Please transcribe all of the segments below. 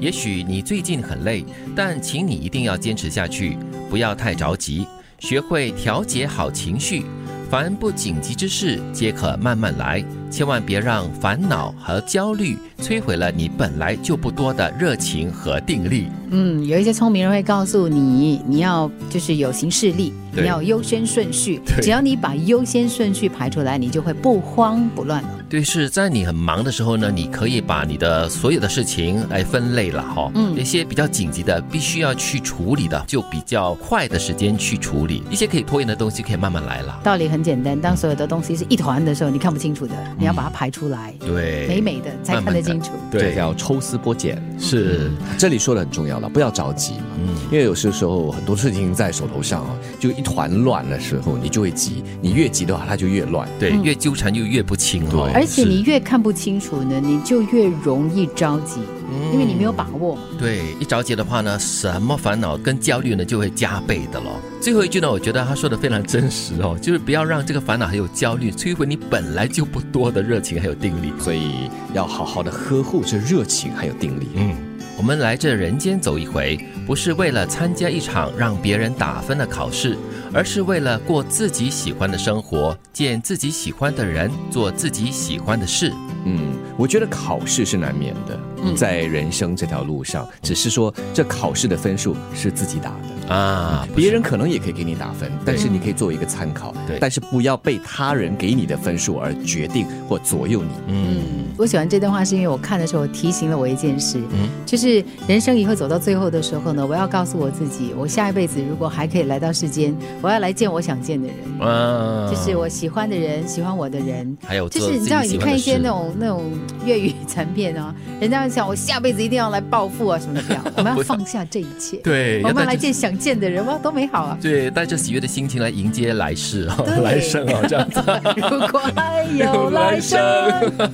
也许你最近很累，但请你一定要坚持下去，不要太着急，学会调节好情绪。凡不紧急之事，皆可慢慢来。千万别让烦恼和焦虑摧毁了你本来就不多的热情和定力。嗯，有一些聪明人会告诉你，你要就是有行事力，你要优先顺序。只要你把优先顺序排出来，你就会不慌不乱了。对，是在你很忙的时候呢，你可以把你的所有的事情来分类了哈。嗯一些比较紧急的，必须要去处理的，就比较快的时间去处理；一些可以拖延的东西，可以慢慢来了。道理很简单，当所有的东西是一团的时候，你看不清楚的，你要把它排出来，对，美美的才看得清楚。对要抽丝剥茧。是，这里说的很重要了，不要着急嘛。嗯，因为有些时候很多事情在手头上啊，就一团乱的时候，你就会急。你越急的话，它就越乱。对，嗯越纠缠就越不清哦。对而且你越看不清楚呢，你就越容易着急，因为你没有把握嘛。对，一着急的话呢，什么烦恼跟焦虑呢就会加倍的咯。最后一句呢，我觉得他说的非常真实哦，就是不要让这个烦恼还有焦虑摧毁你本来就不多的热情还有定力。所以要好好的呵护这热情还有定力。嗯，我们来这人间走一回，不是为了参加一场让别人打分的考试，而是为了过自己喜欢的生活，见自己喜欢的人，做自己喜欢的事。嗯，我觉得考试是难免的，在人生这条路上，只是说这考试的分数是自己打的。啊，别人可能也可以给你打分，但是你可以作为一个参考，对。但是不要被他人给你的分数而决定或左右你。嗯。我喜欢这段话，是因为我看的时候提醒了我一件事，嗯。就是人生以后走到最后的时候呢，我要告诉我自己，我下一辈子如果还可以来到世间，我要来见我想见的人，啊，就是我喜欢的人，喜欢我的人。还有就是你知道，你看一些那种那种粤语残片啊，人家会想我下辈子一定要来报复啊什么的，不要，我们要放下这一切，对，我们要来见想见的人，哇，多美好啊！对，带着喜悦的心情来迎接来世哦，来生哦，这样子。如果还有 来生，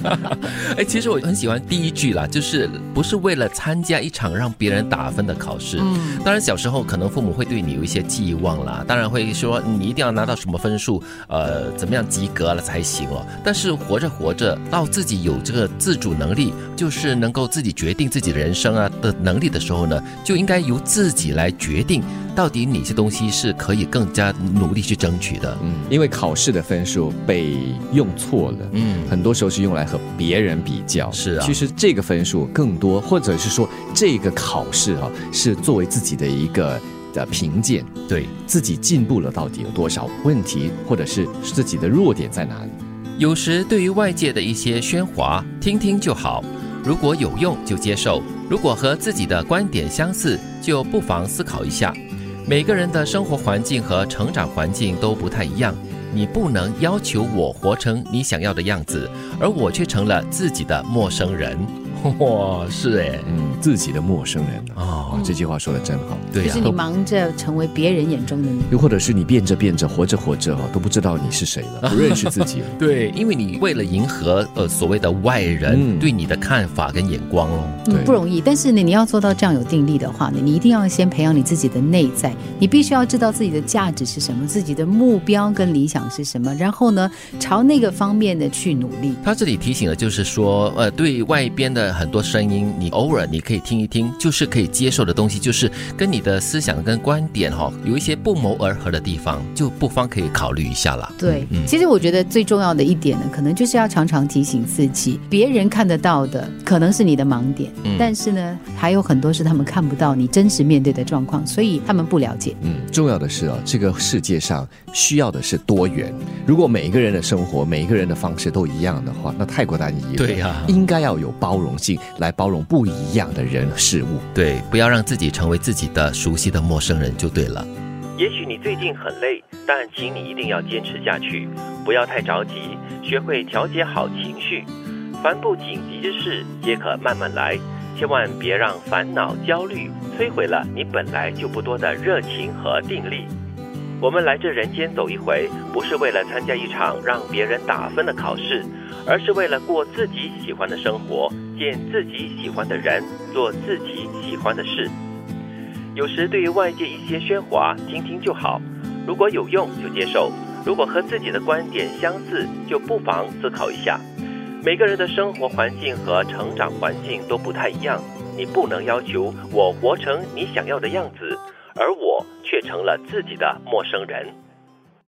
哎，其实我很喜欢第一句啦，就是不是为了参加一场让别人打分的考试。嗯，当然，小时候可能父母会对你有一些寄望啦，当然会说你一定要拿到什么分数，呃，怎么样及格了才行哦。但是活着活着，到自己有这个自主能力，就是能够自己决定自己的人生啊的能力的时候呢，就应该由自己来决定到底哪些东西是可以更加努力去争取的。嗯，因为考试的分数被用错了。嗯，很多时候是用来和别人比较，是啊其实这个分数更多，或者是说这个考试啊，是作为自己的一个的评鉴，对。自己进步了到底有多少问题，或者是自己的弱点在哪里。有时对于外界的一些喧哗，听听就好。如果有用就接受，如果和自己的观点相似，就不妨思考一下。每个人的生活环境和成长环境都不太一样，你不能要求我活成你想要的样子，而我却成了自己的陌生人。哇，是哎，嗯，自己的陌生人啊，哦哦，这句话说的真好。对呀、就是你忙着成为别人眼中的你。又或者是你变着变着，活着活着哦，都不知道你是谁了，不认识自己了。对，因为你为了迎合呃所谓的外人、嗯对你的看法跟眼光哦。嗯对，不容易。但是呢，你要做到这样有定力的话呢，你一定要先培养你自己的内在，你必须要知道自己的价值是什么，自己的目标跟理想是什么，然后呢，朝那个方面的去努力。他这里提醒的就是说，呃，对外边的很多声音，你偶尔你可以听一听，就是可以接受的东西，就是跟你的思想跟观点哈、有一些不谋而合的地方，就不妨可以考虑一下啦。对，嗯其实我觉得最重要的一点呢，可能就是要常常提醒自己，别人看得到的可能是你的盲点，嗯但是呢，还有很多是他们看不到你真实面对的状况，所以他们不了解。嗯，重要的是啊，这个世界上需要的是多元。如果每一个人的生活、每一个人的方式都一样的话，那太过单一了。对呀应该要有包容性，来包容不一样的人事物。对，不要让自己成为自己的熟悉的陌生人就对了。也许你最近很累，但请你一定要坚持下去，不要太着急，学会调节好情绪。凡不紧急之事，皆可慢慢来，千万别让烦恼、焦虑摧毁了你本来就不多的热情和定力。我们来这人间走一回，不是为了参加一场让别人打分的考试，而是为了过自己喜欢的生活，见自己喜欢的人，做自己喜欢的事。有时对于外界一些喧哗，听听就好。如果有用就接受，如果和自己的观点相似，就不妨思考一下。每个人的生活环境和成长环境都不太一样，你不能要求我活成你想要的样子，而我却成了自己的陌生人。